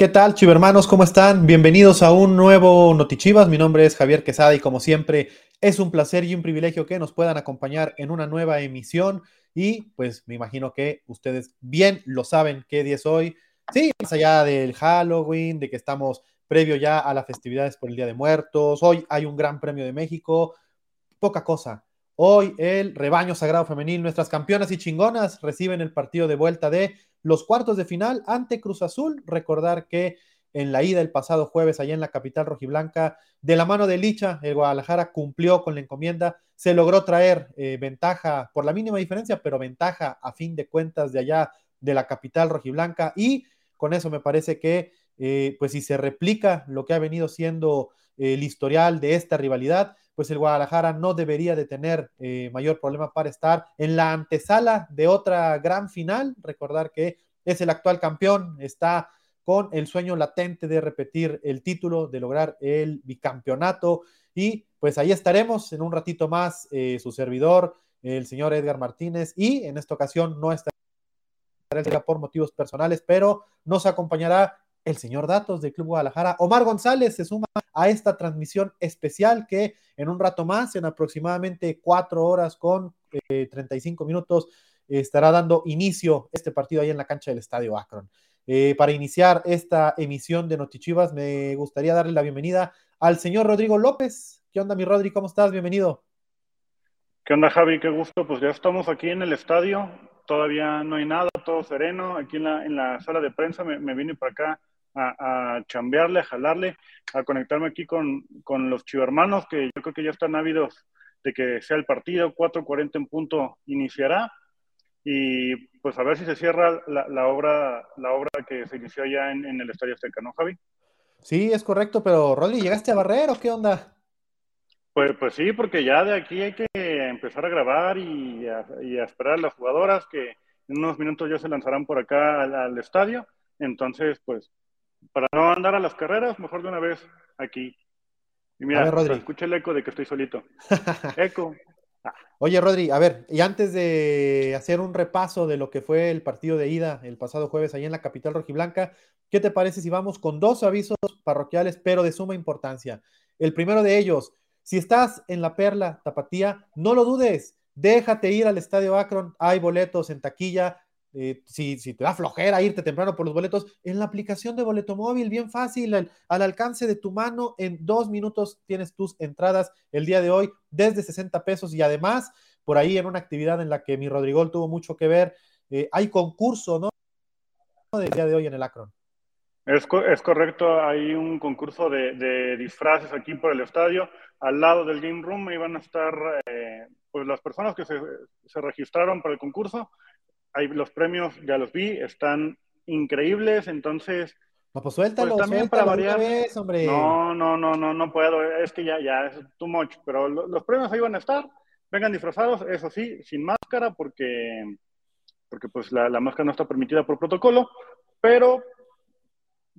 ¿Qué tal, chivermanos? ¿Cómo están? Bienvenidos a un nuevo Notichivas. Mi nombre es Javier Quesada y como siempre es un placer y un privilegio que nos puedan acompañar en una nueva emisión y pues me imagino que ustedes bien lo saben qué día es hoy. Sí, más allá del Halloween, de que estamos previo ya a las festividades por el Día de Muertos, hoy hay un Gran Premio de México, poca cosa. Hoy el rebaño sagrado femenil, nuestras campeonas y chingonas reciben el partido de vuelta de los cuartos de final ante Cruz Azul. Recordar que en la ida el pasado jueves allá en la capital rojiblanca, de la mano de Licha, el Guadalajara cumplió con la encomienda, se logró traer eh, ventaja por la mínima diferencia, pero ventaja a fin de cuentas de allá de la capital rojiblanca y con eso me parece que eh, pues si se replica lo que ha venido siendo el historial de esta rivalidad, pues el Guadalajara no debería de tener eh, mayor problema para estar en la antesala de otra gran final. Recordar que es el actual campeón, está con el sueño latente de repetir el título, de lograr el bicampeonato. Y pues ahí estaremos en un ratito más, eh, su servidor, el señor Edgar Martínez, y en esta ocasión no estará por motivos personales, pero nos acompañará el señor Datos del Club Guadalajara. Omar González se suma a esta transmisión especial que en un rato más, en aproximadamente cuatro horas con 35 eh, minutos, estará dando inicio este partido ahí en la cancha del Estadio Akron. Eh, para iniciar esta emisión de Notichivas, me gustaría darle la bienvenida al señor Rodrigo López. ¿Qué onda, mi Rodri? ¿Cómo estás? Bienvenido. ¿Qué onda, Javi? Qué gusto. Pues ya estamos aquí en el estadio. Todavía no hay nada, todo sereno. Aquí en la, sala de prensa me vine para acá a, chambearle, a jalarle, a conectarme aquí con, con los chivermanos, que yo creo que ya están ávidos de que sea el partido, 4.40 en punto iniciará, y pues a ver si se cierra la, obra la obra que se inició allá en, el Estadio Azteca, ¿no, Javi? Sí, es correcto, pero Rolly, ¿llegaste a barrer o qué onda? Pues, pues sí, porque ya de aquí hay que empezar a grabar y a, esperar a las jugadoras que en unos minutos ya se lanzarán por acá al, al estadio. Entonces, pues para no andar a las carreras, mejor de una vez aquí. Y mira, escucha el eco de que estoy solito. eco. Oye, Rodri, a ver, y antes de hacer un repaso de lo que fue el partido de ida el pasado jueves ahí en la capital rojiblanca, ¿qué te parece si vamos con dos avisos parroquiales, pero de suma importancia? El primero de ellos, si estás en la Perla Tapatía, no lo dudes, déjate ir al Estadio Akron, hay boletos en taquilla, eh, si, te da flojera irte temprano por los boletos, en la aplicación de boleto móvil, bien fácil, al, alcance de tu mano, en dos minutos tienes tus entradas el día de hoy desde 60 pesos y además, por ahí en una actividad en la que mi Rodrigo tuvo mucho que ver, eh, hay concurso, ¿no? Del día de hoy en el Acron. Es, es correcto, hay un concurso de, disfraces aquí por el estadio. Al lado del Game Room iban a estar eh, pues las personas que se, se registraron para el concurso los premios ya los vi, están increíbles, entonces... No, pues suéltalo, pues también para variar. hombre. No, no, no, no, no puedo, es que ya, ya, es too much, pero los premios ahí van a estar, vengan disfrazados, eso sí, sin máscara, porque, porque pues la, la máscara no está permitida por protocolo, pero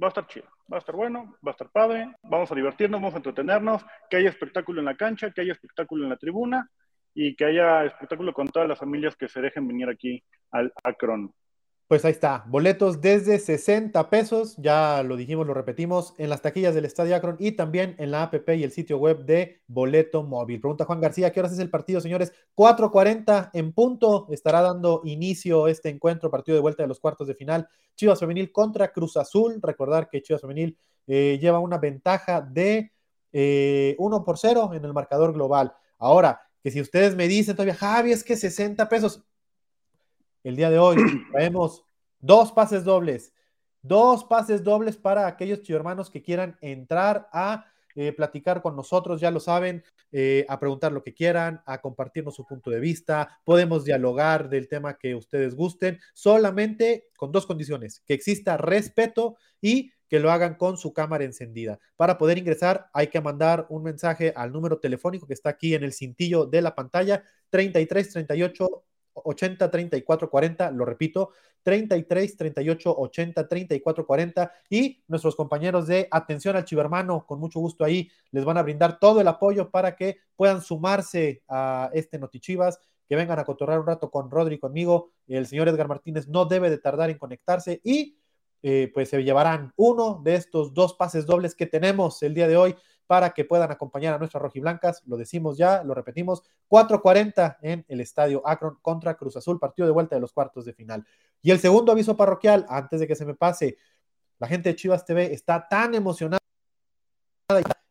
va a estar chido, va a estar bueno, va a estar padre, vamos a divertirnos, vamos a entretenernos, que haya espectáculo en la cancha, que haya espectáculo en la tribuna, y que haya espectáculo con todas las familias que se dejen venir aquí al Akron. Pues ahí está, boletos desde 60 pesos, ya lo dijimos, lo repetimos, en las taquillas del Estadio Akron y también en la app y el sitio web de Boleto Móvil. Pregunta Juan García, ¿qué horas es el partido, señores? 4.40 en punto, estará dando inicio este encuentro, partido de vuelta de los cuartos de final, Chivas Femenil contra Cruz Azul. Recordar que Chivas Femenil eh, lleva una ventaja de 1 eh, por 0 en el marcador global. Ahora, que si ustedes me dicen todavía, Javi, es que 60 pesos, el día de hoy traemos dos pases dobles, dos pases dobles para aquellos hermanos que quieran entrar a eh, platicar con nosotros, ya lo saben, eh, a preguntar lo que quieran, a compartirnos su punto de vista, podemos dialogar del tema que ustedes gusten, solamente con dos condiciones, que exista respeto y que lo hagan con su cámara encendida. Para poder ingresar hay que mandar un mensaje al número telefónico que está aquí en el cintillo de la pantalla, 33 38 80 34 40, lo repito, 33 38 80 34 40 y nuestros compañeros de Atención al Chivermano, con mucho gusto ahí, les van a brindar todo el apoyo para que puedan sumarse a este Notichivas, que vengan a cotorrar un rato con Rodri conmigo. El señor Edgar Martínez no debe de tardar en conectarse y eh, pues se llevarán uno de estos dos pases dobles que tenemos el día de hoy para que puedan acompañar a nuestras rojiblancas. Lo decimos ya, lo repetimos, 4.40 en el estadio Akron contra Cruz Azul, partido de vuelta de los cuartos de final. Y el segundo aviso parroquial, antes de que se me pase, la gente de Chivas TV está tan emocionada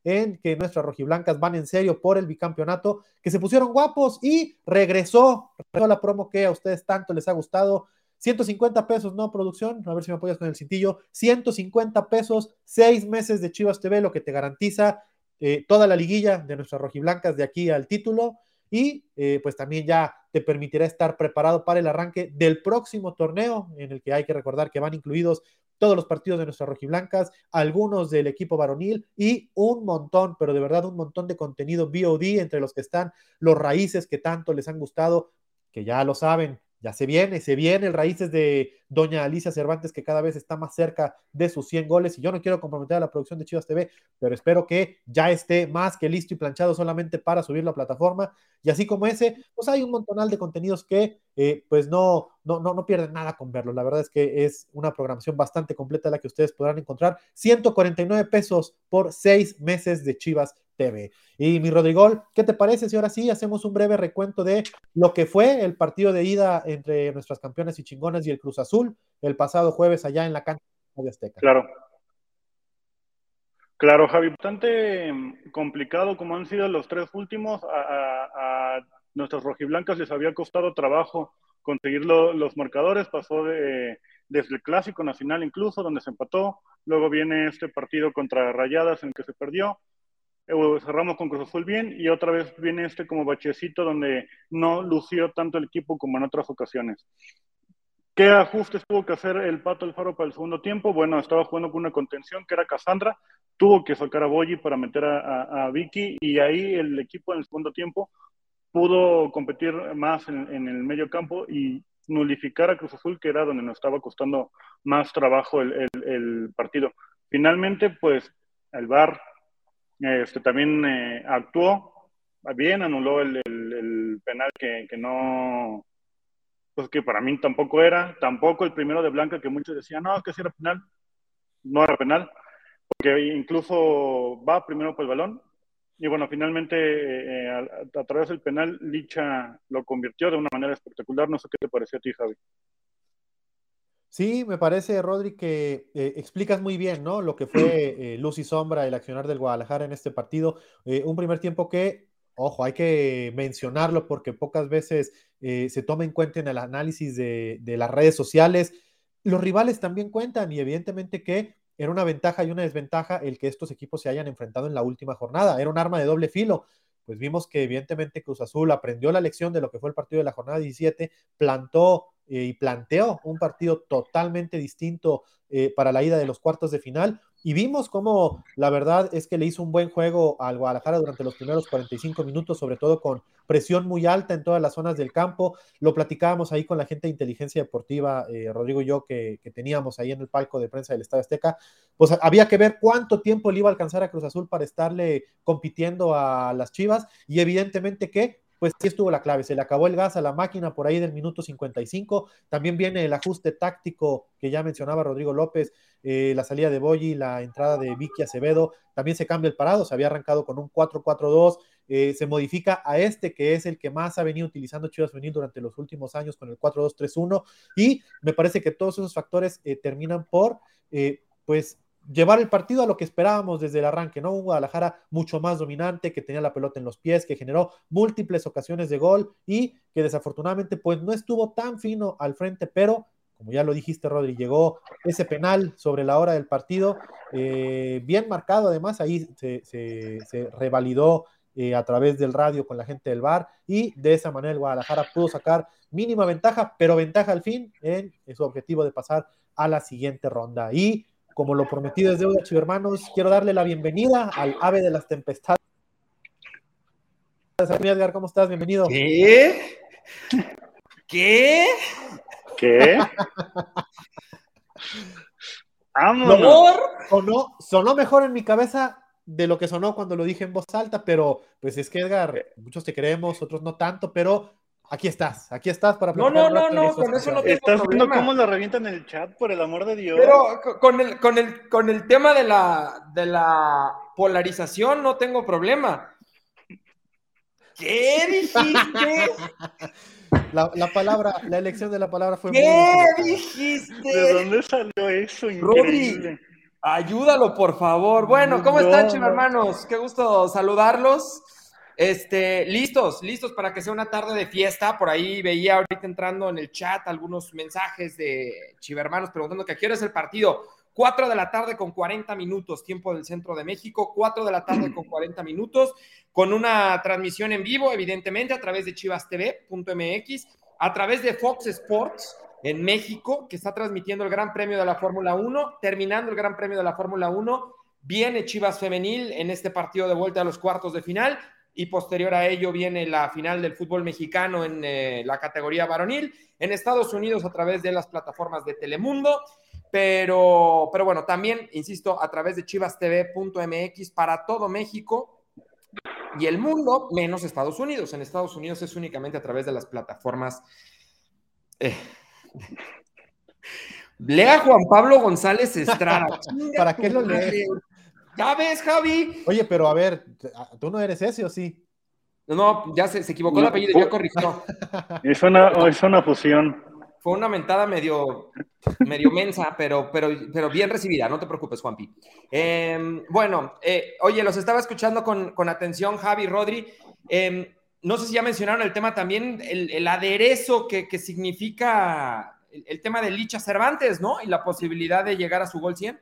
en que nuestras rojiblancas van en serio por el bicampeonato, que se pusieron guapos y regresó, regresó la promo que a ustedes tanto les ha gustado. 150 pesos, no producción, a ver si me apoyas con el cintillo, 150 pesos, seis meses de Chivas TV, lo que te garantiza eh, toda la liguilla de nuestras rojiblancas de aquí al título y eh, pues también ya te permitirá estar preparado para el arranque del próximo torneo en el que hay que recordar que van incluidos todos los partidos de nuestras rojiblancas, algunos del equipo varonil y un montón, pero de verdad un montón de contenido VOD entre los que están los raíces que tanto les han gustado, que ya lo saben, ya se viene, se viene el raíces de doña Alicia Cervantes, que cada vez está más cerca de sus 100 goles. Y yo no quiero comprometer a la producción de Chivas TV, pero espero que ya esté más que listo y planchado solamente para subirlo a plataforma. Y así como ese, pues hay un montonal de contenidos que eh, pues no, no, no, no pierden nada con verlo. La verdad es que es una programación bastante completa la que ustedes podrán encontrar. 149 pesos por seis meses de Chivas TV. Y mi Rodrigo, ¿qué te parece si ahora sí hacemos un breve recuento de lo que fue el partido de ida entre nuestras campeones y chingonas y el Cruz Azul el pasado jueves allá en la cancha de Azteca? Claro. Claro, Javi, bastante complicado como han sido los tres últimos. A, a, nuestras rojiblancas les había costado trabajo conseguir los marcadores, pasó de, desde el clásico nacional incluso, donde se empató, luego viene este partido contra Rayadas en que se perdió, cerramos con Cruz Azul bien y otra vez viene este como bachecito donde no lució tanto el equipo como en otras ocasiones. ¿Qué ajustes tuvo que hacer el Pato Alfaro para el segundo tiempo? Bueno, estaba jugando con una contención que era Cassandra, tuvo que sacar a Boyi para meter a, Vicky y ahí el equipo en el segundo tiempo pudo competir más en, el medio campo y nulificar a Cruz Azul, que era donde nos estaba costando más trabajo el, el partido. Finalmente, pues el VAR este, también eh, actuó bien, anuló el, penal que, no, pues que para mí tampoco era, tampoco el primero de Blanca que muchos decían, no, es que si era penal, no era penal, porque incluso va primero por el balón. Y bueno, finalmente eh, eh, a, través del penal, Licha lo convirtió de una manera espectacular. No sé qué te pareció a ti, Javi. Sí, me parece, Rodri, que eh, explicas muy bien, ¿no? Lo que fue eh, luz y sombra, el accionar del Guadalajara en este partido. Eh, un primer tiempo que, ojo, hay que mencionarlo porque pocas veces se toma en cuenta en el análisis de, de, las redes sociales. Los rivales también cuentan y evidentemente que era una ventaja y una desventaja el que estos equipos se hayan enfrentado en la última jornada. Era un arma de doble filo. Pues vimos que evidentemente Cruz Azul aprendió la lección de lo que fue el partido de la jornada 17, plantó eh, y planteó un partido totalmente distinto eh, para la ida de los cuartos de final. Y vimos cómo la verdad es que le hizo un buen juego al Guadalajara durante los primeros 45 minutos, sobre todo con presión muy alta en todas las zonas del campo. Lo platicábamos ahí con la gente de inteligencia deportiva, eh, Rodrigo y yo, que, que, teníamos ahí en el palco de prensa del Estadio Azteca. Pues había que ver cuánto tiempo le iba a alcanzar a Cruz Azul para estarle compitiendo a las Chivas. Y evidentemente que pues sí estuvo la clave. Se le acabó el gas a la máquina por ahí del minuto 55. También viene el ajuste táctico que ya mencionaba Rodrigo López, eh, la salida de Boyi, la entrada de Vicky Acevedo. También se cambia el parado, se había arrancado con un 4-4-2. Eh, se modifica a este que es el que más ha venido utilizando Chivas Femenil durante los últimos años con el 4-2-3-1 y me parece que todos esos factores eh, terminan por pues llevar el partido a lo que esperábamos desde el arranque, ¿no? Un Guadalajara mucho más dominante, que tenía la pelota en los pies, que generó múltiples ocasiones de gol y que desafortunadamente pues no estuvo tan fino al frente, pero como ya lo dijiste, Rodri, llegó ese penal sobre la hora del partido, eh, bien marcado además, ahí se, se, revalidó eh, a través del radio con la gente del bar y de esa manera el Guadalajara pudo sacar mínima ventaja, pero ventaja al fin en, en su objetivo de pasar a la siguiente ronda. Y como lo prometí desde hoy, hermanos, quiero darle la bienvenida al ave de las tempestades. Edgar, ¿cómo estás? Bienvenido. ¿Qué? ¿Qué? ¿Qué? Amor. Sonó, sonó mejor en mi cabeza de lo que sonó cuando lo dije en voz alta, pero pues es que Edgar, muchos te creemos, otros no tanto, pero Aquí estás, aquí estás para No, no, no, no, con eso no tengo Estás viendo cómo lo revientan en el chat, por el amor de Dios. Pero con el, con el, con el tema de la, de la polarización no tengo problema. ¿Qué dijiste? La, la, palabra, la elección de la palabra fue ¿Qué dijiste? ¿De dónde salió eso? Increíble. Rodri, ayúdalo, por favor. Bueno, ¿cómo están, chivo hermanos? Qué gusto saludarlos. Este, listos, listos para que sea una tarde de fiesta. Por ahí veía ahorita entrando en el chat algunos mensajes de chivermanos preguntando que a qué hora el partido. 4 de la tarde con 40 minutos, tiempo del centro de México, 4 de la tarde con 40 minutos, con una transmisión en vivo, evidentemente, a través de chivastv.mx, a través de Fox Sports en México, que está transmitiendo el Gran Premio de la Fórmula 1, terminando el Gran Premio de la Fórmula 1, viene Chivas Femenil en este partido de vuelta a los cuartos de final, y posterior a ello viene la final del fútbol mexicano en eh, la categoría varonil, en Estados Unidos a través de las plataformas de Telemundo pero, pero bueno, también, insisto, a través de chivastv.mx para todo México y el mundo, menos Estados Unidos. En Estados Unidos es únicamente a través de las plataformas. Eh, lea Juan Pablo González Estrada. ¿Para qué lo lees? Ya ves, Javi. Oye, pero a ver, ¿tú no eres ese o sí? No, ya se, se equivocó el apellido, ya corrigió. Es una, es una fusión fue una mentada medio, medio mensa, pero, pero, pero bien recibida, no te preocupes, Juanpi. Eh, bueno, eh, oye, los estaba escuchando con, con atención, Javi, Rodri. Eh, no sé si ya mencionaron el tema también, el, el aderezo que, que significa el, el, tema de Licha Cervantes, ¿no? Y la posibilidad de llegar a su gol 100.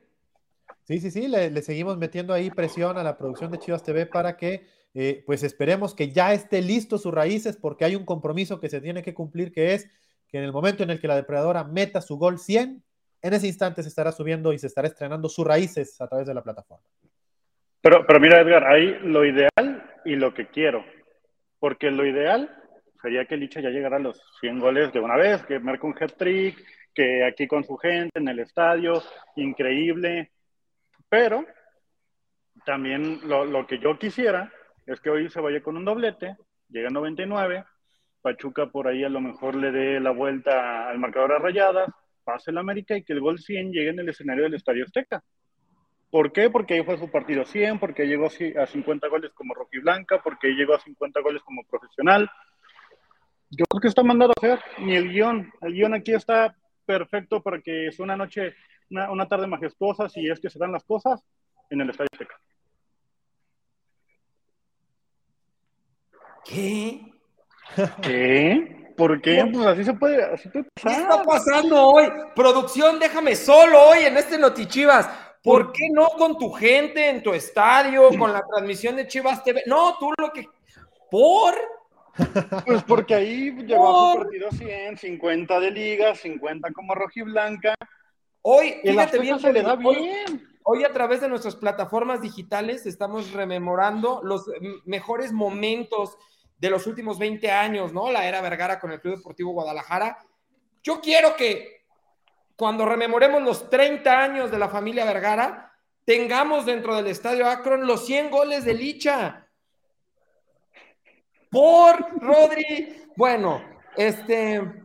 Sí, sí, sí, le, seguimos metiendo ahí presión a la producción de Chivas TV para que, eh, pues esperemos que ya esté listo sus raíces, porque hay un compromiso que se tiene que cumplir, que es que en el momento en el que la depredadora meta su gol 100, en ese instante se estará subiendo y se estará estrenando sus raíces a través de la plataforma. Pero, pero mira, Edgar, ahí lo ideal y lo que quiero. Porque lo ideal sería que Licha ya llegara a los 100 goles de una vez, que marque un hat-trick, que aquí con su gente en el estadio, increíble. Pero también lo, que yo quisiera es que hoy se vaya con un doblete, llegue a 99, Pachuca por ahí a lo mejor le dé la vuelta al marcador a rayadas, pase el América y que el gol 100 llegue en el escenario del Estadio Azteca. ¿Por qué? Porque ahí fue su partido 100, porque llegó a 50 goles como rojiblanca, porque llegó a 50 goles como profesional. Yo creo que está mandado a hacer, ni el guion. El guion aquí está perfecto para que es una noche, una, una tarde majestuosa, si es que se dan las cosas, en el Estadio Azteca. ¿Qué? ¿Qué? ¿Por qué? Pues así se puede, así puede pasar. ¿Qué está pasando hoy? Producción, déjame solo hoy en este Notichivas. ¿Por qué no con tu gente en tu estadio, con la transmisión de Chivas TV? No, tú lo que. ¿Por? Pues porque ahí llegó a su partido 100, 50 de liga, 50 como rojiblanca. Hoy, fíjate bien, se le da hoy- bien. Hoy a través de nuestras plataformas digitales estamos rememorando los mejores momentos de los últimos 20 años, ¿no? La era Vergara con el Club Deportivo Guadalajara. Yo quiero que cuando rememoremos los 30 años de la familia Vergara, tengamos dentro del Estadio Akron los 100 goles de Licha. Por Rodri. Bueno, este...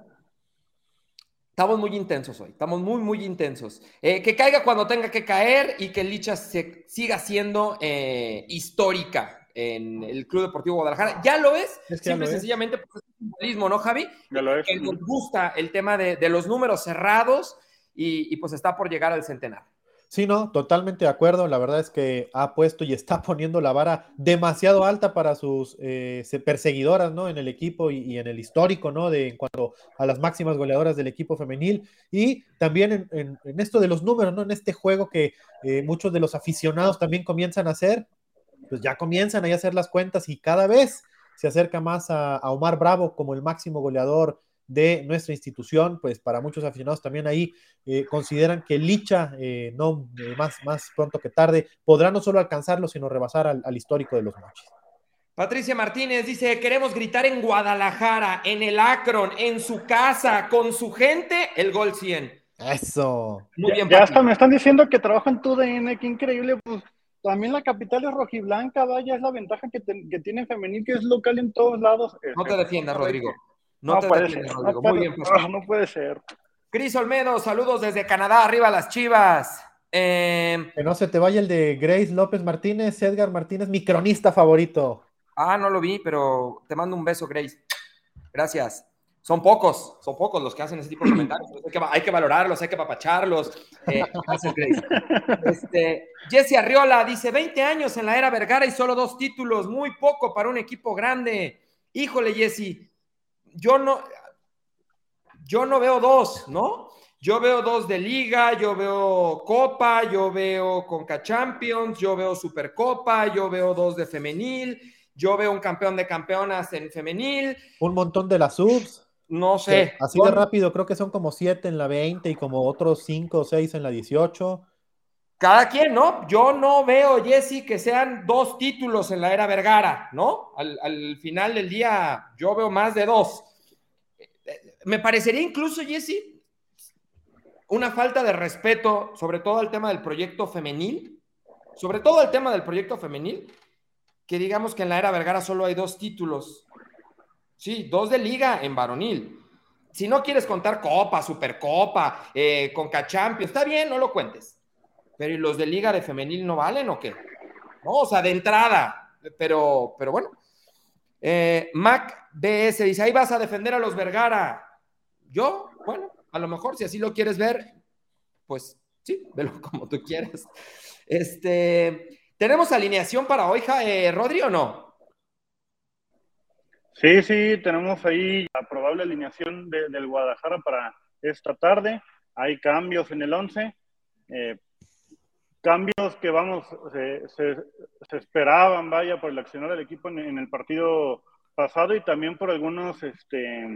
Estamos muy intensos hoy, estamos muy, muy intensos. Eh, que caiga cuando tenga que caer y que Licha se, siga siendo eh, histórica en el Club Deportivo Guadalajara. Ya lo es, Es que simple y sencillamente por el simbolismo, ¿no, Javi? Ya lo es. Que nos gusta el tema de, de los números cerrados y, y, pues está por llegar al centenar. Sí, no, totalmente de acuerdo. La verdad es que ha puesto y está poniendo la vara demasiado alta para sus eh, se- perseguidoras, ¿no? En el equipo y, en el histórico, ¿no? De en cuanto a las máximas goleadoras del equipo femenil y también en, esto de los números, ¿no? En este juego que eh, muchos de los aficionados también comienzan a hacer, pues ya comienzan a hacer las cuentas y cada vez se acerca más a, a Omar Bravo como el máximo goleador de nuestra institución, pues para muchos aficionados también ahí eh, consideran que Licha, eh, no eh, más, más pronto que tarde, podrá no solo alcanzarlo, sino rebasar al, al histórico de los mochis. Patricia Martínez dice, queremos gritar en Guadalajara, en el Akron, en su casa, con su gente, el gol 100. Eso. Muy Ya, bien, ya Pati. hasta me están diciendo que trabajo en tu DN, qué increíble. Pues también la capital es rojiblanca, vaya, es la ventaja que, que tiene femenil, que es local en todos lados. No te defiendas, Rodrigo. No, puede ser, no, puede, bien, no puede ser. Cris Olmedo, saludos desde Canadá, arriba las chivas. Em, que no se te vaya el de Grace López Martínez, Edgar Martínez, mi cronista favorito. Ah, no lo vi, pero te mando un beso, Grace. Gracias. Son pocos, son pocos los que hacen ese tipo de comentarios. Hay que, valorarlos, hay que papacharlos. Eh, gracias, Grace. Este, Jesse Arriola dice: 20 años en la era Vergara y solo dos títulos, muy poco para un equipo grande. Híjole, Jesse, yo no, yo no veo dos, ¿no? Yo veo dos de liga, yo veo Copa, yo veo Conca Champions, yo veo Supercopa, yo veo dos de femenil, yo veo un campeón de campeonas en femenil. Un montón de las subs. No sé. así de rápido, creo que son como siete en la 20 y como otros cinco o seis en la 18. Cada quien, ¿no? Yo no veo, Jesse, que sean dos títulos en la era Vergara, ¿no? Al, al final del día, yo veo más de dos. Me parecería incluso, Jesse, una falta de respeto, sobre todo al tema del proyecto femenil, sobre todo al tema del proyecto femenil, que digamos que en la era Vergara solo hay dos títulos. Sí, dos de liga en varonil. Si no quieres contar Copa, Supercopa, eh, Conca Champions, está bien, no lo cuentes. Pero ¿y los de liga de femenil no valen o qué? No, o sea, de entrada. Pero, pero bueno. Eh, Mac BS dice, ahí vas a defender a los Vergara. Yo, bueno, a lo mejor, si así lo quieres ver, pues sí, velo como tú quieras. Este, ¿tenemos alineación para hoy, eh, Rodri, o no? Sí, sí, tenemos ahí la probable alineación del Guadalajara para esta tarde. Hay cambios en el 11. Eh, cambios que, vamos, se, esperaban, vaya, por el accionar del equipo en, en, el partido pasado y también por algunos, este,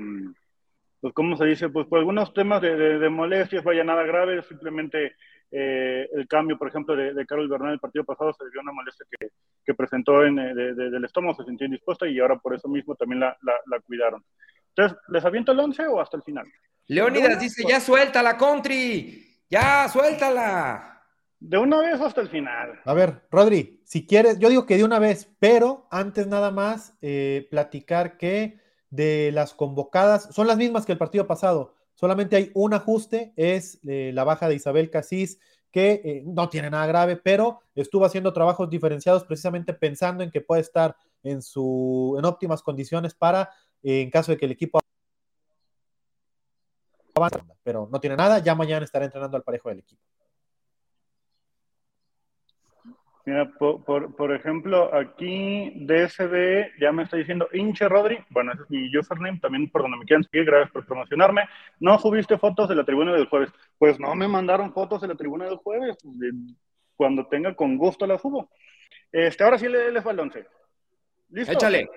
pues, ¿cómo se dice? Pues por algunos temas de, molestias, vaya nada grave, simplemente eh, el cambio, por ejemplo, de, Carlos Bernal el partido pasado se debió a una molestia que, presentó en, eh, del estómago, se sintió indispuesta y ahora por eso mismo también la, cuidaron. Entonces, ¿les aviento el 11 o hasta el final? Leonidas dice, ya suéltala, country, ya suéltala. De una vez hasta el final. A ver, Rodri, si quieres, yo digo que de una vez, pero antes nada más eh, platicar que de las convocadas son las mismas que el partido pasado. Solamente hay un ajuste, es eh, la baja de Isabel Casís, que eh, no tiene nada grave, pero estuvo haciendo trabajos diferenciados precisamente pensando en que puede estar en, su, en óptimas condiciones para, eh, en caso de que el equipo pero no tiene nada, ya mañana estará entrenando al parejo del equipo. Mira, por, por, ejemplo, aquí DSB ya me está diciendo Inche Rodri, bueno, ese es mi username, también por donde me quieran seguir, gracias por promocionarme. No subiste fotos de la tribuna del jueves. Pues no me mandaron fotos de la tribuna del jueves, cuando tenga con gusto la subo. Este, ahora sí les va el once. ¿Listo? Échale,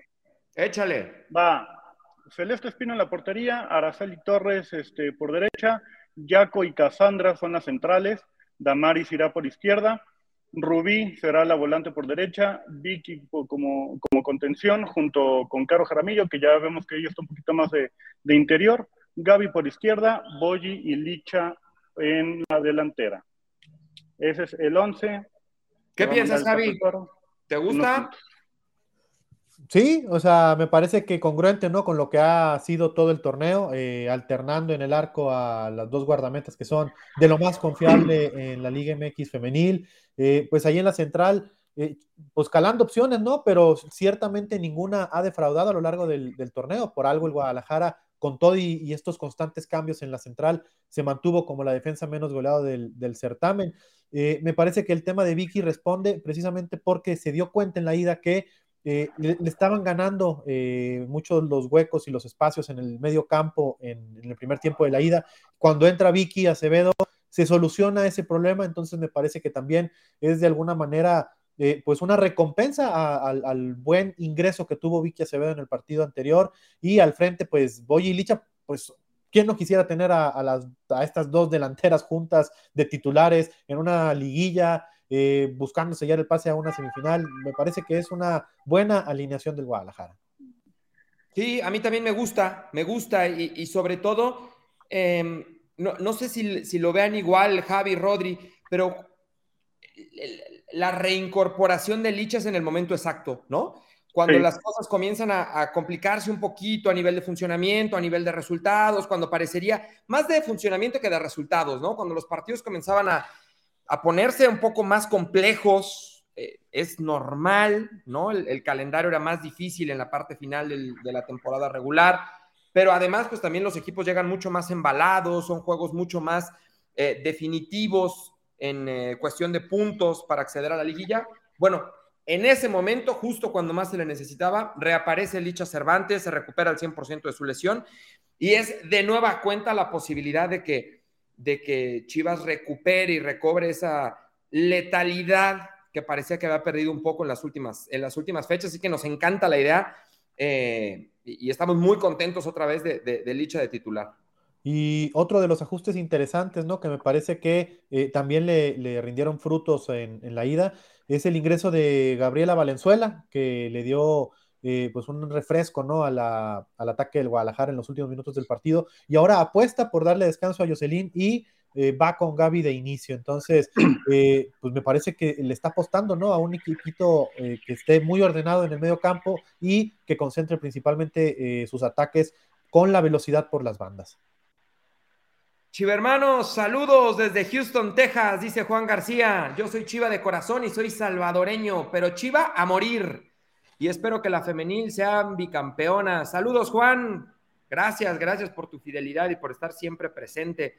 échale. Va, Celeste Espino en la portería, Araceli Torres este, por derecha, Jaco y Cassandra son las centrales, Damaris irá por izquierda, Rubí será la volante por derecha, Vicky como, como contención, junto con Caro Jaramillo, que ya vemos que ella está un poquito más de, interior, Gaby por izquierda, Boyi y Licha en la delantera. Ese es el 11. ¿Qué piensas, Gaby? ¿Te gusta? Sí, o sea, me parece que congruente, ¿no? Con lo que ha sido todo el torneo, eh, alternando en el arco a las dos guardametas que son de lo más confiable en la Liga MX femenil. Eh, pues ahí en la central, eh, pues calando opciones, ¿no? Pero ciertamente ninguna ha defraudado a lo largo del, torneo. Por algo el Guadalajara, con todo y, estos constantes cambios en la central, se mantuvo como la defensa menos goleada del, del certamen. me parece que el tema de Vicky responde precisamente porque se dio cuenta en la ida que eh, le, estaban ganando eh, muchos los huecos y los espacios en el medio campo en, el primer tiempo de la ida. Cuando entra Vicky Acevedo, se soluciona ese problema, entonces me parece que también es de alguna manera eh, pues una recompensa al buen ingreso que tuvo Vicky Acevedo en el partido anterior y al frente pues Boy y Licha, pues ¿quién no quisiera tener a, las, a estas dos delanteras juntas de titulares en una liguilla? Eh, buscando sellar el pase a una semifinal. Me parece que es una buena alineación del Guadalajara. Sí, a mí también me gusta, me gusta y, sobre todo, em, no, sé si, lo vean igual Javi, Rodri, pero la reincorporación de Lichas en el momento exacto, ¿no? Cuando las cosas comienzan a, complicarse un poquito a nivel de funcionamiento, a nivel de resultados, cuando parecería más de funcionamiento que de resultados, ¿no? Cuando los partidos comenzaban a, ponerse un poco más complejos, eh, es normal, ¿no? El, calendario era más difícil en la parte final de la temporada regular, pero además, pues también los equipos llegan mucho más embalados, son juegos mucho más eh, definitivos en eh, cuestión de puntos para acceder a la liguilla. Bueno, en ese momento, justo cuando más se le necesitaba, reaparece Licha Cervantes, se recupera al 100% de su lesión y es de nueva cuenta la posibilidad de que, de que Chivas recupere y recobre esa letalidad que parecía que había perdido un poco en las últimas, en las últimas fechas. Así que nos encanta la idea eh, y, estamos muy contentos otra vez de, Licha de titular. Y otro de los ajustes interesantes, ¿no? Que me parece que eh, también le, rindieron frutos en, en, la ida, es el ingreso de Gabriela Valenzuela, que le dio eh, pues un refresco ¿no? al ataque del Guadalajara en los últimos minutos del partido, y ahora apuesta por darle descanso a Jocelyn y eh, va con Gaby de inicio. Entonces, eh, pues me parece que le está apostando ¿no? a un equipito que esté muy ordenado en el medio campo y que concentre principalmente sus ataques con la velocidad por las bandas. Chiva hermanos, saludos desde Houston, Texas, dice Juan García. Yo soy Chiva de corazón y soy salvadoreño, pero Chiva a morir. Y espero que la femenil sea bicampeona. Saludos, Juan. Gracias, gracias por tu fidelidad y por estar siempre presente.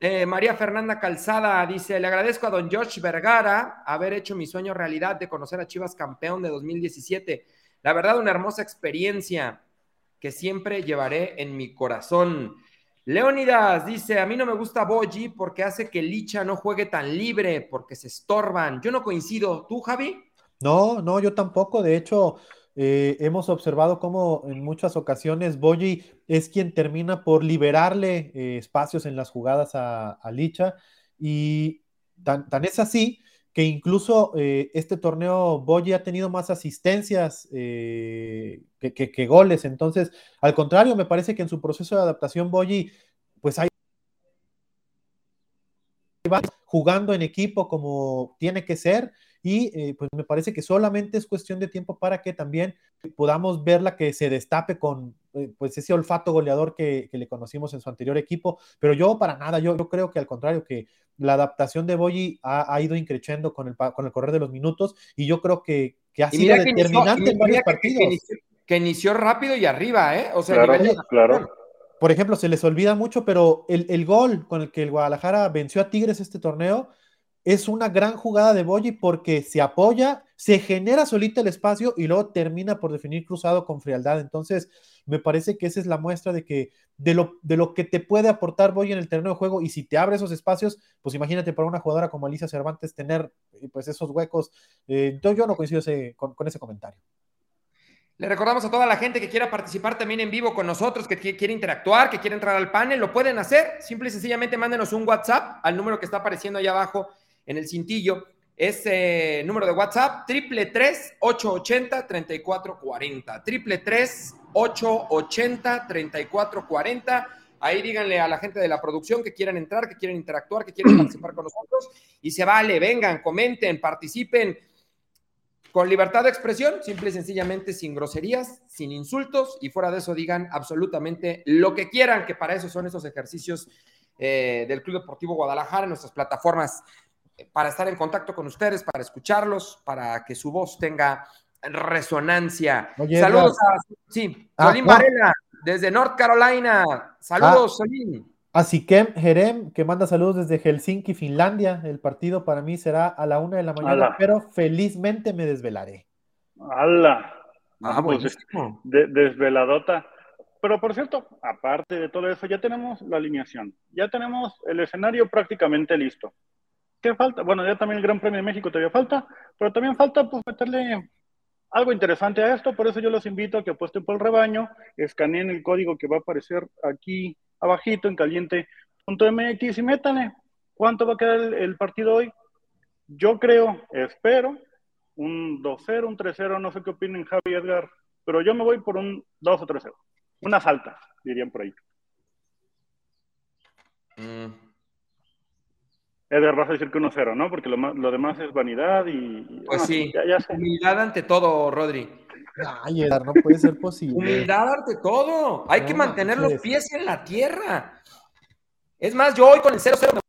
Eh, María Fernanda Calzada dice: Le agradezco a don Josh Vergara haber hecho mi sueño realidad de conocer a Chivas campeón de 2017. La verdad, una hermosa experiencia que siempre llevaré en mi corazón. Leonidas dice, a mí no me gusta Boji porque hace que Licha no juegue tan libre, porque se estorban. Yo no coincido. ¿Tú, Javi? No, no, yo tampoco. De hecho, eh, hemos observado cómo en muchas ocasiones Boji es quien termina por liberarle eh, espacios en las jugadas a, Licha. Y tan, es así que incluso eh, este torneo Boyi ha tenido más asistencias eh, que, goles. Entonces, al contrario, me parece que en su proceso de adaptación Boyi, pues hay jugando en equipo como tiene que ser y eh, pues me parece que solamente es cuestión de tiempo para que también podamos verla que se destape con pues ese olfato goleador que, le conocimos en su anterior equipo, pero yo para nada, yo, yo creo que al contrario, que la adaptación de Boyi ha, ido increciendo con el, con el correr de los minutos y yo creo que, ha sido determinante en varios partidos. Que inició, rápido y arriba, ¿eh? O sea, claro, Por ejemplo, se les olvida mucho, pero el, el, gol con el que el Guadalajara venció a Tigres este torneo es una gran jugada de Boyi porque se apoya, se genera solita el espacio y luego termina por definir cruzado con frialdad. Entonces, me parece que esa es la muestra de que de lo, de lo que te puede aportar Boyi en el terreno de juego y si te abre esos espacios, pues imagínate para una jugadora como Alicia Cervantes tener eh, pues esos huecos. Eh, entonces, yo no coincido con, ese comentario. Le recordamos a toda la gente que quiera participar también en vivo con nosotros, que quiere interactuar, que quiere entrar al panel, lo pueden hacer. Simple y sencillamente mándenos un WhatsApp al número que está apareciendo ahí abajo en el cintillo. Ese número de WhatsApp, triple tres ocho ochenta treinta y cuatro cuarenta. Triple tres ocho ochenta treinta y cuatro cuarenta. Ahí díganle a la gente de la producción que quieran entrar, que quieren interactuar, que quieren participar con nosotros. Y se vale, vengan, comenten, participen con libertad de expresión, simple y sencillamente sin groserías, sin insultos y fuera de eso digan absolutamente lo que quieran, que para eso son esos ejercicios eh, del Club Deportivo Guadalajara, en nuestras plataformas para estar en contacto con ustedes, para escucharlos, para que su voz tenga resonancia. Saludos a sí, ah, Solín Varela, desde North Carolina. Saludos, ah, Solín. Así que Jerem, que manda saludos desde Helsinki, Finlandia. El partido para mí será a la una de la mañana, pero felizmente me desvelaré. ¡Hala! Ah, pues, desveladota. Pero por cierto, aparte de todo eso, ya tenemos la alineación, ya tenemos el escenario prácticamente listo. ¿Qué falta? Bueno, ya también el Gran Premio de México todavía falta, pero también falta pues meterle algo interesante a esto, por eso yo los invito a que apuesten por el rebaño, escaneen el código que va a aparecer aquí abajito en caliente.mx y métanle cuánto va a quedar el, partido hoy. Yo creo, espero, un 2-0, un 3-0, no sé qué opinen Javi y Edgar, pero yo me voy por un 2 o 3-0. Unas altas, dirían por ahí. Mm. Edgar, vas a decir que 1-0, ¿no? Porque lo, demás es vanidad y... Pues sí, humildad ante todo, Rodri. Ay, Edgar, no puede ser posible. Humildad ante todo. Hay que mantener los pies en la tierra. Es más, yo hoy con el 0-0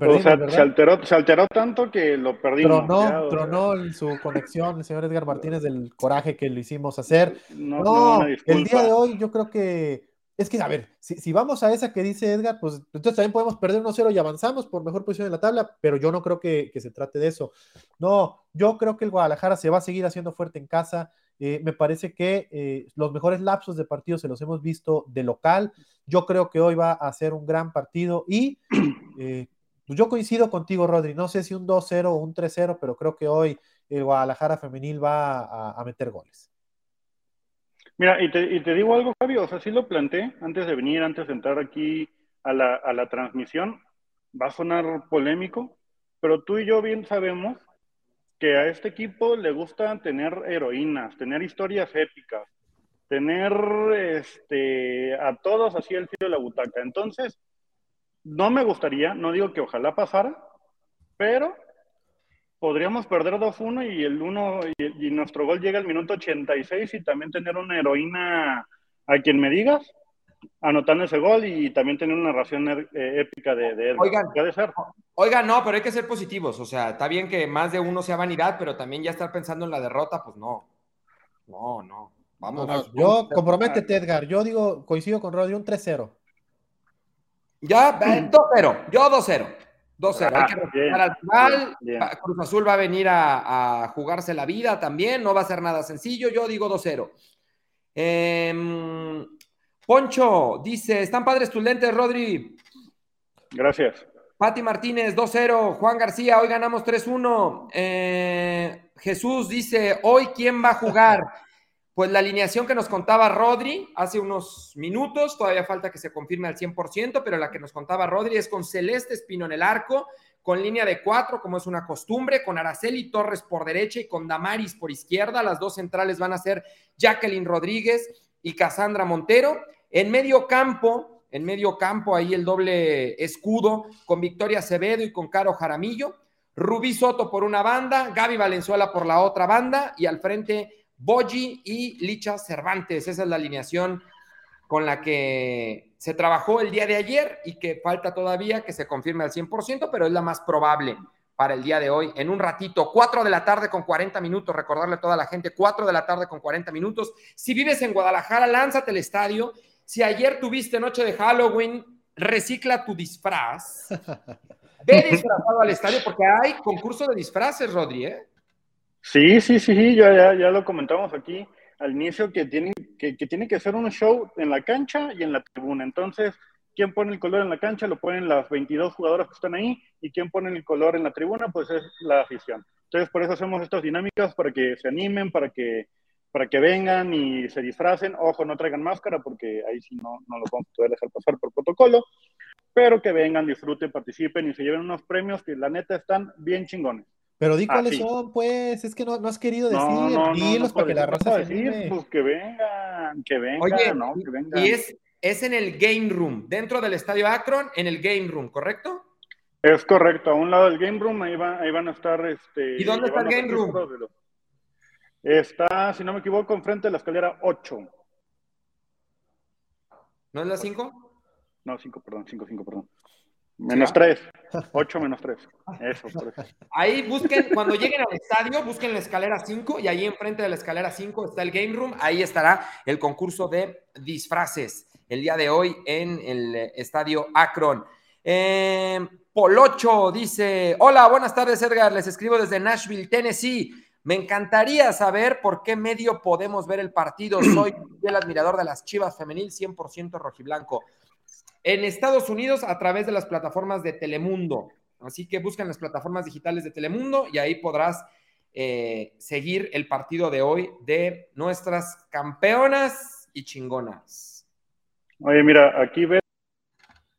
o sea, se alteró, se alteró tanto que lo perdimos. Tronó, tronó en su conexión el señor Edgar Martínez del coraje que lo hicimos hacer. No, no el día de hoy yo creo que es que, a ver, si, vamos a esa que dice Edgar, pues entonces también podemos perder 1-0 y avanzamos por mejor posición en la tabla, pero yo no creo que, se trate de eso. No, yo creo que el Guadalajara se va a seguir haciendo fuerte en casa. Eh, me parece que eh, los mejores lapsos de partido se los hemos visto de local. Yo creo que hoy va a ser un gran partido y eh, yo coincido contigo, Rodri. No sé si un 2-0 o un 3-0, pero creo que hoy el Guadalajara femenil va a meter goles. Mira, y te, digo algo, Fabio, o sea, sí lo planteé antes de venir, antes de entrar aquí a la, a la transmisión. Va a sonar polémico, pero tú y yo bien sabemos que a este equipo le gusta tener heroínas, tener historias épicas, tener este, a todos así el filo de la butaca. Entonces, no me gustaría, no digo que ojalá pasara, pero podríamos perder 2-1 y el 1 y, nuestro gol llega al minuto 86 y también tener una heroína a quien me digas anotando ese gol y también tener una narración eh, épica de, de Oigan, ser. Oigan, no, pero hay que ser positivos. O sea, está bien que más de uno sea vanidad, pero también ya estar pensando en la derrota, pues no. No, no. Vamos. yo, comprométete, Edgar. Yo digo, coincido con Rodri, un 3-0. Ya, 2-0. Yo 2-0. 2-0. Hay que al final. Cruz Azul va a venir a, jugarse la vida también. No va a ser nada sencillo. Yo digo 2-0. Em, Poncho dice: Están padres tus lentes, Rodri. Gracias. Pati Martínez, 2-0. Juan García, hoy ganamos 3-1. Eh, Jesús dice: Hoy, ¿quién va a jugar? Pues la alineación que nos contaba Rodri hace unos minutos, todavía falta que se confirme al 100%, pero la que nos contaba Rodri es con Celeste Espino en el arco, con línea de cuatro, como es una costumbre, con Araceli Torres por derecha y con Damaris por izquierda. Las dos centrales van a ser Jacqueline Rodríguez y Cassandra Montero. En medio campo, en medio campo, ahí el doble escudo con Victoria Acevedo y con Caro Jaramillo. Rubí Soto por una banda, Gaby Valenzuela por la otra banda y al frente Boji y Licha Cervantes. Esa es la alineación con la que se trabajó el día de ayer y que falta todavía que se confirme al 100%, pero es la más probable para el día de hoy. En un ratito, 4 de la tarde con 40 minutos, recordarle a toda la gente, 4 de la tarde con 40 minutos. Si vives en Guadalajara, lánzate al estadio. Si ayer tuviste noche de Halloween, recicla tu disfraz. Ve disfrazado al estadio porque hay concurso de disfraces, Rodri, ¿eh? Sí, sí, sí, ya, ya, lo comentamos aquí al inicio que tiene, que, tiene que ser un show en la cancha y en la tribuna. Entonces, ¿quién pone el color en la cancha? Lo ponen las 22 jugadoras que están ahí y ¿quién pone el color en la tribuna? Pues es la afición. Entonces, por eso hacemos estas dinámicas para que se animen, para que, para que vengan y se disfracen. Ojo, no traigan máscara porque ahí sí no, no los vamos a poder dejar pasar por protocolo. Pero que vengan, disfruten, participen y se lleven unos premios que la neta están bien chingones. Pero di cuáles son, pues, es que no, no has querido decir, no, no, para que la raza se decir, pues que vengan, que vengan, Oye, ¿no? Que vengan. Y es, es en el game room, dentro del estadio Akron, en el game room, ¿correcto? Es correcto, a un lado del game room, ahí, va, ahí van a estar, este... ¿Y dónde está el game room? Está, si no me equivoco, enfrente de la escalera 8. ¿No es la 5? No, 5, perdón, 5, 5, perdón. Menos tres. Ocho menos tres. Eso, por eso. Ahí busquen, cuando lleguen al estadio, busquen la escalera 5 y ahí enfrente de la escalera 5 está el game room. Ahí estará el concurso de disfraces el día de hoy en el estadio Akron. Eh, Polocho dice: Hola, buenas tardes, Edgar. Les escribo desde Nashville, Tennessee. Me encantaría saber por qué medio podemos ver el partido. Soy el admirador de las Chivas Femenil, 100% rojiblanco en Estados Unidos a través de las plataformas de Telemundo. Así que buscan las plataformas digitales de Telemundo y ahí podrás eh, seguir el partido de hoy de nuestras campeonas y chingonas. Oye, mira, aquí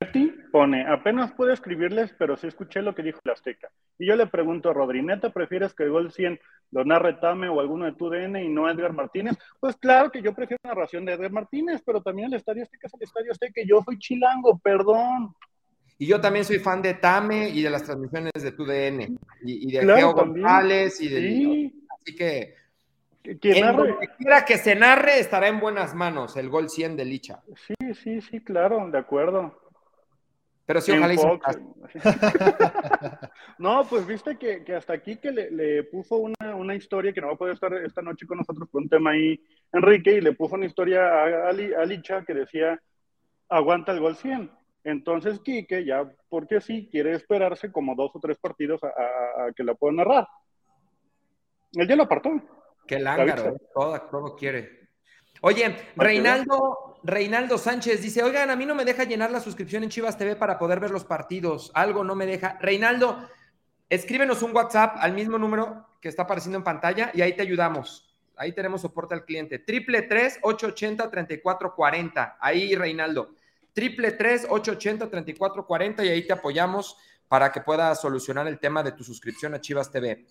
Betty pone, apenas puedo escribirles, pero sí escuché lo que dijo la Azteca. Y yo le pregunto a Rodri, ¿neta prefieres que el gol 100 lo narre Tame o alguno de tu DN y no Edgar Martínez? Pues claro que yo prefiero la narración de Edgar Martínez, pero también el Estadio Azteca es el Estadio Azteca. Yo soy chilango, perdón. Y yo también soy fan de Tame y de las transmisiones de TUDN y, de Geo González y de... Así que quien quiera que se narre estará en buenas manos el gol 100 de Licha. Sí, sí, sí, claro, de acuerdo. Pero sí, ojalá No, pues viste que, hasta aquí que le, puso una, historia que no va a poder estar esta noche con nosotros por un tema ahí, Enrique, y le puso una historia a, a Licha que decía, aguanta el gol 100. Entonces Quique ya, porque sí, quiere esperarse como dos o tres partidos a, que la pueda narrar. Él ya lo apartó. Qué lángaro, ¿eh? todo, todo quiere. Oye, Reinaldo, Reinaldo Sánchez dice, oigan, a mí no me deja llenar la suscripción en Chivas TV para poder ver los partidos. Algo no me deja. Reinaldo, escríbenos un WhatsApp al mismo número que está apareciendo en pantalla y ahí te ayudamos. Ahí tenemos soporte al cliente. Triple tres 880 3440. Ahí, Reinaldo triple tres 880 3440 y ahí te apoyamos para que puedas solucionar el tema de tu suscripción a Chivas TV.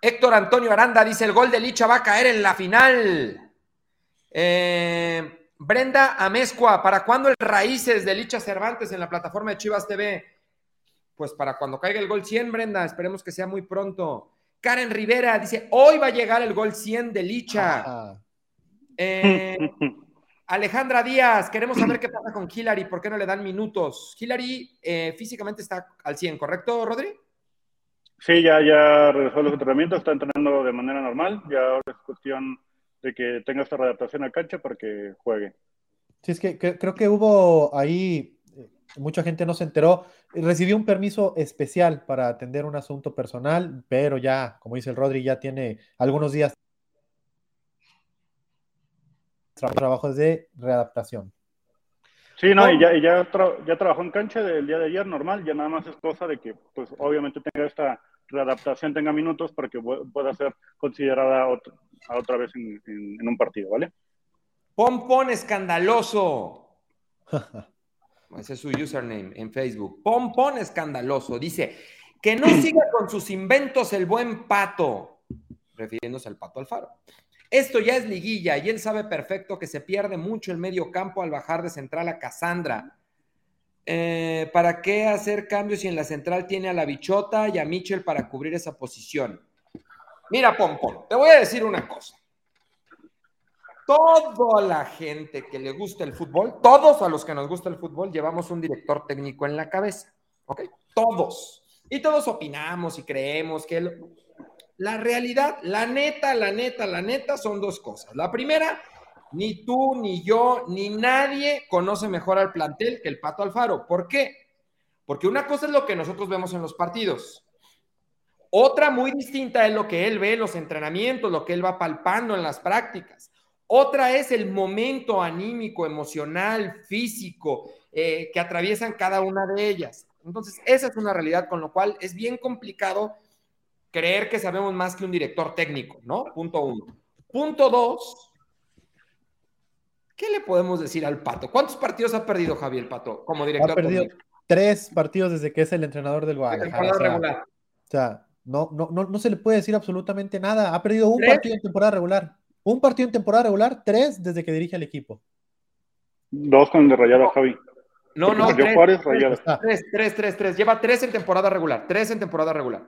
Héctor Antonio Aranda dice: el gol de Licha va a caer en la final. Eh, Brenda Amezcua, ¿para cuándo el Raíces de Licha Cervantes en la plataforma de Chivas TV? Pues para cuando caiga el gol 100, Brenda, esperemos que sea muy pronto. Karen Rivera dice: hoy va a llegar el gol 100 de Licha. Eh, Alejandra Díaz, queremos saber qué pasa con Hillary, ¿por qué no le dan minutos? Hillary eh, físicamente está al 100, ¿correcto, Rodri? Sí, ya, ya regresó a los entrenamientos, está entrenando de manera normal, ya ahora es cuestión de que tenga esta readaptación a cancha para que juegue. Sí, es que, creo que hubo ahí, eh, mucha gente no se enteró, recibió un permiso especial para atender un asunto personal, pero ya, como dice el Rodri, ya tiene algunos días trabajos de readaptación. Sí, no, y ya, ya, ya trabajó en cancha del día de ayer, normal, ya nada más es cosa de que, pues, obviamente tenga esta readaptación, tenga minutos para que pueda ser considerada otra, otra vez en, un partido, ¿vale? Pompón escandaloso. Ese es su username en Facebook. Pompón escandaloso. Dice, que no siga con sus inventos el buen pato, refiriéndose al pato Alfaro. Esto ya es liguilla y él sabe perfecto que se pierde mucho el medio campo al bajar de central a Cassandra. Eh, ¿Para qué hacer cambios si en la central tiene a la bichota y a Mitchell para cubrir esa posición? Mira, Pompón, te voy a decir una cosa. Toda la gente que le gusta el fútbol, todos a los que nos gusta el fútbol, llevamos un director técnico en la cabeza. ¿Ok? Todos. Y todos opinamos y creemos que la realidad, la neta, la neta, la neta son dos cosas. La primera, ni tú, ni yo, ni nadie conoce mejor al plantel que el Pato Alfaro. ¿Por qué? Porque una cosa es lo que nosotros vemos en los partidos. Otra muy distinta es lo que él ve los entrenamientos, lo que él va palpando en las prácticas. Otra es el momento anímico, emocional, físico eh, que atraviesan cada una de ellas. Entonces, esa es una realidad con lo cual es bien complicado creer que sabemos más que un director técnico, ¿no? Punto uno. Punto dos, ¿qué le podemos decir al Pato? ¿Cuántos partidos ha perdido Javier Pato como director? Ha perdido tres partidos desde que es el entrenador del Guadalajara. O sea, no, no, no, se le puede decir absolutamente nada. Ha perdido un partido en temporada regular. Un partido en temporada regular, tres desde que dirige al equipo. Dos con el de Rayado, Javi. No, no, tres, tres, tres, tres, tres. Lleva tres en temporada regular. Tres en temporada regular.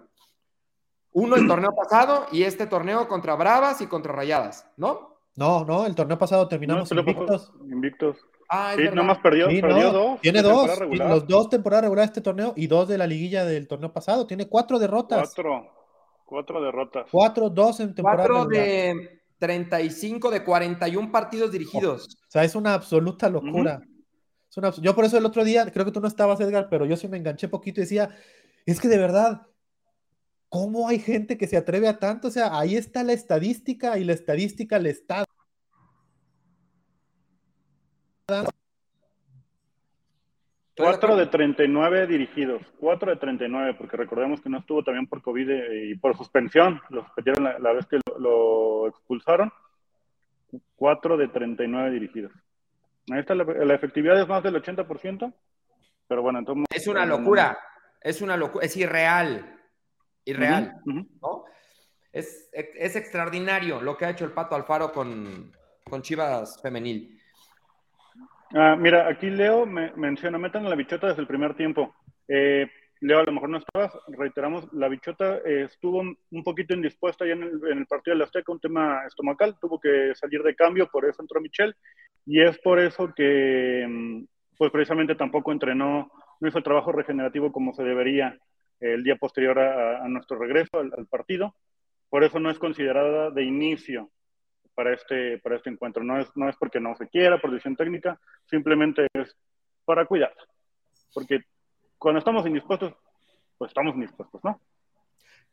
Uno el torneo pasado y este torneo contra Bravas y contra Rayadas, ¿no? No, no, el torneo pasado terminamos invictos. Invictos. Ah, sí, nomás perdió, perdió dos. Tiene dos, los dos temporadas regulares de este torneo y dos de la liguilla del torneo pasado. Tiene cuatro derrotas. Cuatro, cuatro derrotas. Cuatro, dos en temporada Cuatro de 35 de 41 partidos dirigidos. O sea, es una absoluta locura. Yo por eso el otro día, creo que tú no estabas, Edgar, pero yo sí me enganché poquito y decía, es que de verdad, ¿Cómo hay gente que se atreve a tanto? O sea, ahí está la estadística y la estadística le está Cuatro de 39 dirigidos, cuatro de 39, porque recordemos que no estuvo también por COVID y por suspensión, lo suspendieron la, vez que lo, expulsaron. Cuatro de 39 dirigidos. Ahí está, la, efectividad es más del 80%, pero bueno, entonces... Es una locura, es una locura, es irreal irreal, ¿no? Es, extraordinario lo que ha hecho el Pato Alfaro con, Chivas Femenil. Ah, mira, aquí Leo me menciona, metan la bichota desde el primer tiempo. Eh, Leo, a lo mejor no estabas, reiteramos, la bichota eh, estuvo un poquito indispuesta ya en el, partido de la Azteca, un tema estomacal, tuvo que salir de cambio, por eso entró Michel, y es por eso que, mm, pues precisamente tampoco entrenó, no hizo el trabajo regenerativo como se debería el día posterior a, nuestro regreso al, partido, por eso no es considerada de inicio para este, para este encuentro, no es, no es porque no se quiera, por decisión técnica, simplemente es para cuidar, porque cuando estamos indispuestos, pues estamos indispuestos, ¿no?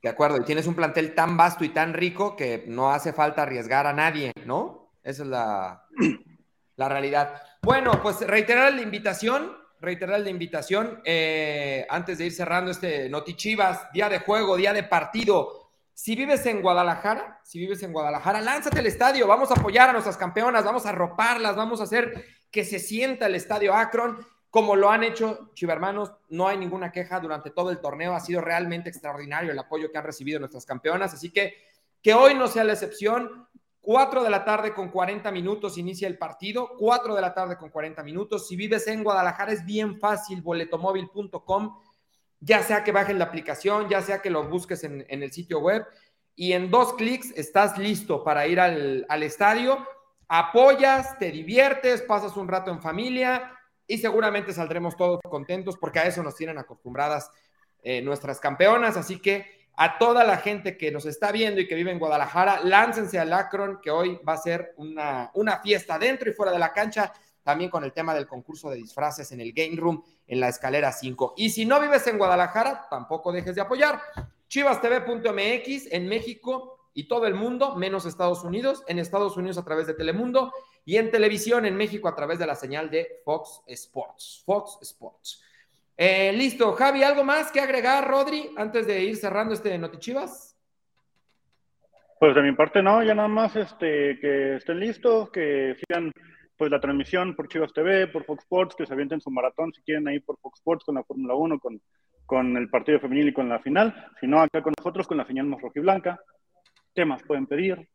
De acuerdo, y tienes un plantel tan vasto y tan rico que no hace falta arriesgar a nadie, ¿no? Esa es la, la realidad. Bueno, pues reiterar la invitación, reiterar la invitación, eh, antes de ir cerrando este Notichivas, día de juego, día de partido. Si vives en Guadalajara, si vives en Guadalajara, lánzate al estadio, vamos a apoyar a nuestras campeonas, vamos a arroparlas, vamos a hacer que se sienta el estadio Akron como lo han hecho Chivermanos, no hay ninguna queja durante todo el torneo, ha sido realmente extraordinario el apoyo que han recibido nuestras campeonas, así que que hoy no sea la excepción. 4 de la tarde con 40 minutos inicia el partido, 4 de la tarde con 40 minutos. Si vives en Guadalajara es bien fácil, boletomóvil.com, ya sea que bajen la aplicación, ya sea que lo busques en, el sitio web y en dos clics estás listo para ir al, al estadio, apoyas, te diviertes, pasas un rato en familia, y seguramente saldremos todos contentos porque a eso nos tienen acostumbradas eh, nuestras campeonas. Así que a toda la gente que nos está viendo y que vive en Guadalajara, láncense al Akron, que hoy va a ser una, una fiesta dentro y fuera de la cancha, también con el tema del concurso de disfraces en el Game Room, en la escalera 5. Y si no vives en Guadalajara, tampoco dejes de apoyar. chivastv.mx en México y todo el mundo, menos Estados Unidos, en Estados Unidos a través de Telemundo y en televisión en México a través de la señal de Fox Sports. Fox Sports. Eh, listo, Javi, ¿algo más que agregar, Rodri, antes de ir cerrando este Notichivas? Pues de mi parte no, ya nada más este, que estén listos, que sigan pues la transmisión por Chivas TV, por Fox Sports, que se avienten su maratón si quieren ahí por Fox Sports con la Fórmula 1, con, con el partido femenil y con la final, si no acá con nosotros con la señal más blanca. Temas pueden pedir,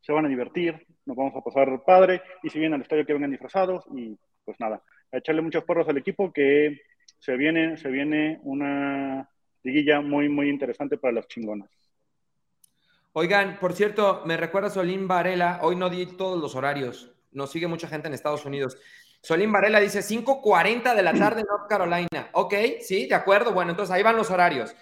se van a divertir, nos vamos a pasar padre, y si vienen al estadio que vengan disfrazados, y pues nada, a echarle muchos porros al equipo que se viene, se viene una liguilla muy, muy interesante para las chingonas. Oigan, por cierto, me recuerda Solín Varela, hoy no di todos los horarios, nos sigue mucha gente en Estados Unidos. Solín Varela dice 5.40 de la tarde en North Carolina. Ok, sí, de acuerdo. Bueno, entonces ahí van los horarios.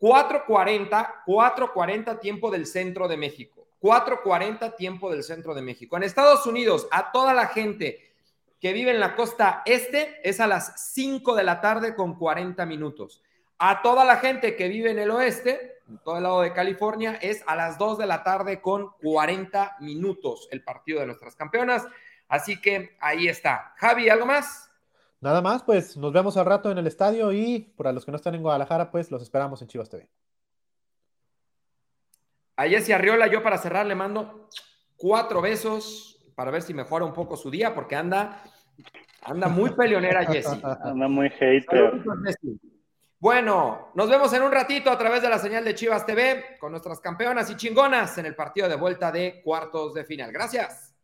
4.40, 4.40 tiempo del centro de México. 4.40 tiempo del centro de México. En Estados Unidos, a toda la gente que vive en la costa este es a las 5 de la tarde con 40 minutos. A toda la gente que vive en el oeste, en todo el lado de California, es a las 2 de la tarde con 40 minutos el partido de nuestras campeonas. Así que ahí está. Javi, ¿algo más? Nada más, pues nos vemos al rato en el estadio y para los que no están en Guadalajara, pues los esperamos en Chivas TV. A Jessy Arriola, yo para cerrar le mando cuatro besos para ver si mejora un poco su día, porque anda, anda muy peleonera Jessy. Anda muy hater. Bueno, nos vemos en un ratito a través de la señal de Chivas TV con nuestras campeonas y chingonas en el partido de vuelta de cuartos de final. Gracias.